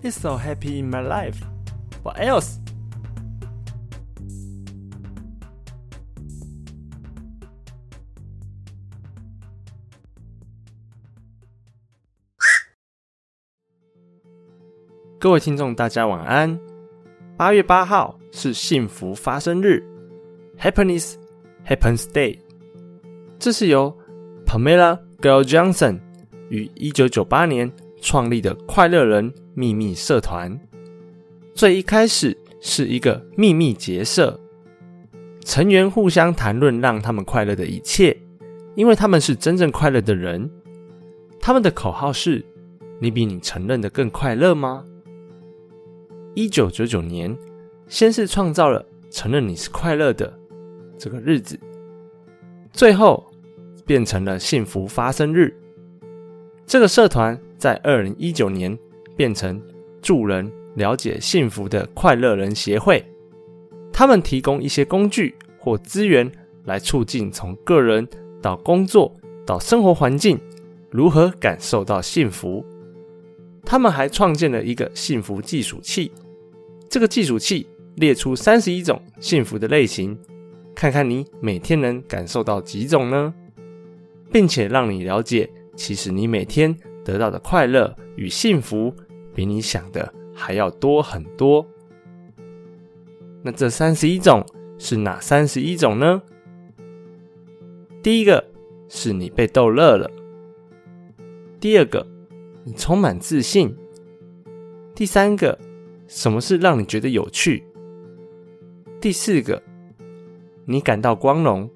It's so happy in my life. What else? 各位听众，大家晚安。八月八号是幸福发生日，Happiness Happens Day。这是由 Pamela Girl Johnson 于一九九八年创立的快乐人秘密社团。最一开始是一个秘密结社，成员互相谈论让他们快乐的一切，因为他们是真正快乐的人。他们的口号是：“你比你承认的更快乐吗？”一九九九年，先是创造了承认你是快乐的这个日子，最后变成了幸福发生日。这个社团在二零一九年变成助人了解幸福的快乐人协会，他们提供一些工具或资源来促进从个人到工作到生活环境如何感受到幸福。他们还创建了一个幸福计数器。这个计数器列出三十一种幸福的类型，看看你每天能感受到几种呢？并且让你了解，其实你每天得到的快乐与幸福，比你想的还要多很多。那这三十一种是哪三十一种呢？第一个是你被逗乐了；第二个，你充满自信；第三个。什么是让你觉得有趣？第四个，你感到光荣。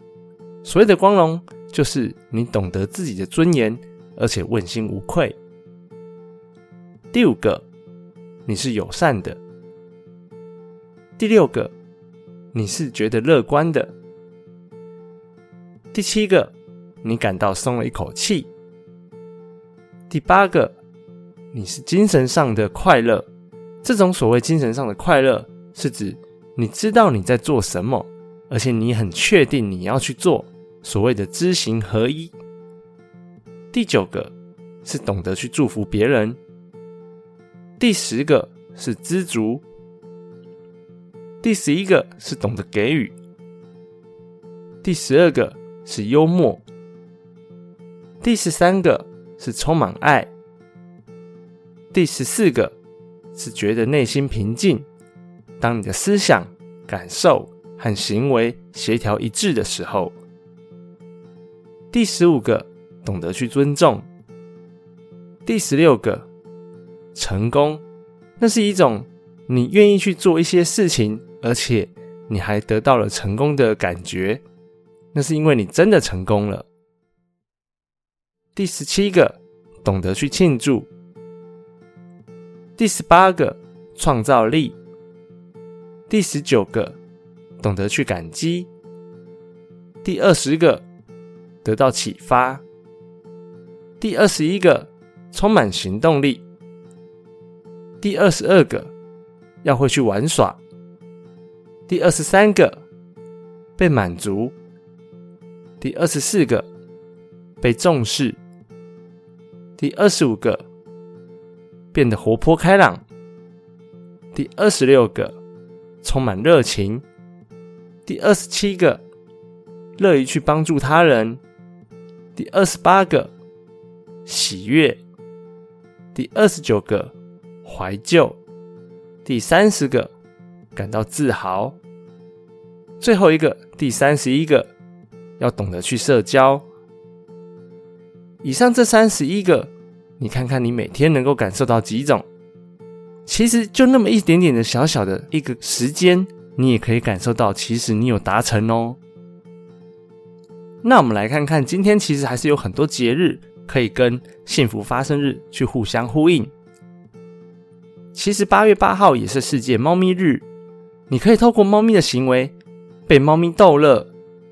所谓的光荣，就是你懂得自己的尊严，而且问心无愧。第五个，你是友善的。第六个，你是觉得乐观的。第七个，你感到松了一口气。第八个，你是精神上的快乐。这种所谓精神上的快乐，是指你知道你在做什么，而且你很确定你要去做，所谓的知行合一。第九个是懂得去祝福别人。第十个是知足。第十一个是懂得给予。第十二个是幽默。第十三个是充满爱。第十四个。是觉得内心平静。当你的思想、感受和行为协调一致的时候，第十五个，懂得去尊重。第十六个，成功，那是一种你愿意去做一些事情，而且你还得到了成功的感觉，那是因为你真的成功了。第十七个，懂得去庆祝。第十八个创造力，第十九个懂得去感激，第二十个得到启发，第二十一个充满行动力，第二十二个要会去玩耍，第二十三个被满足，第二十四个被重视，第二十五个。变得活泼开朗。第二十六个，充满热情。第二十七个，乐于去帮助他人。第二十八个，喜悦。第二十九个，怀旧。第三十个，感到自豪。最后一个，第三十一个，要懂得去社交。以上这三十一个。你看看，你每天能够感受到几种？其实就那么一点点的小小的一个时间，你也可以感受到，其实你有达成哦。那我们来看看，今天其实还是有很多节日可以跟幸福发生日去互相呼应。其实八月八号也是世界猫咪日，你可以透过猫咪的行为被猫咪逗乐，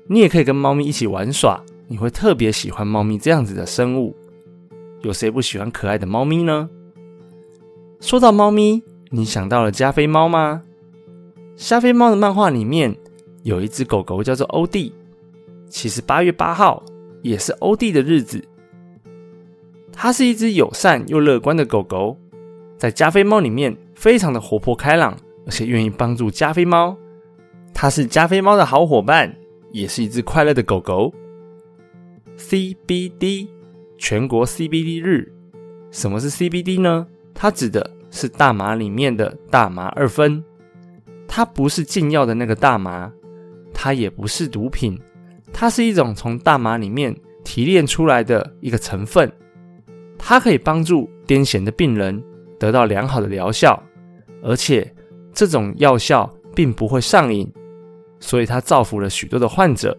你也可以跟猫咪一起玩耍，你会特别喜欢猫咪这样子的生物。有谁不喜欢可爱的猫咪呢？说到猫咪，你想到了加菲猫吗？加菲猫的漫画里面有一只狗狗叫做欧弟。其实八月八号也是欧弟的日子。它是一只友善又乐观的狗狗，在加菲猫里面非常的活泼开朗，而且愿意帮助加菲猫。它是加菲猫的好伙伴，也是一只快乐的狗狗。CBD 全国 CBD 日，什么是 CBD 呢？它指的是大麻里面的大麻二酚。它不是禁药的那个大麻，它也不是毒品，它是一种从大麻里面提炼出来的一个成分。它可以帮助癫痫的病人得到良好的疗效，而且这种药效并不会上瘾。所以它造福了许多的患者。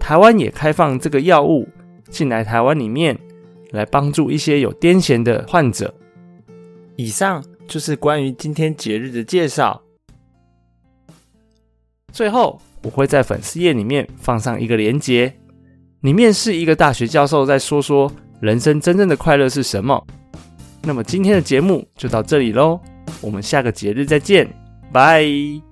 台湾也开放这个药物进来台湾里面，来帮助一些有癫痫的患者。以上就是关于今天节日的介绍。最后，我会在粉丝页里面放上一个连结，里面是一个大学教授在说说人生真正的快乐是什么。那么今天的节目就到这里喽，我们下个节日再见，拜。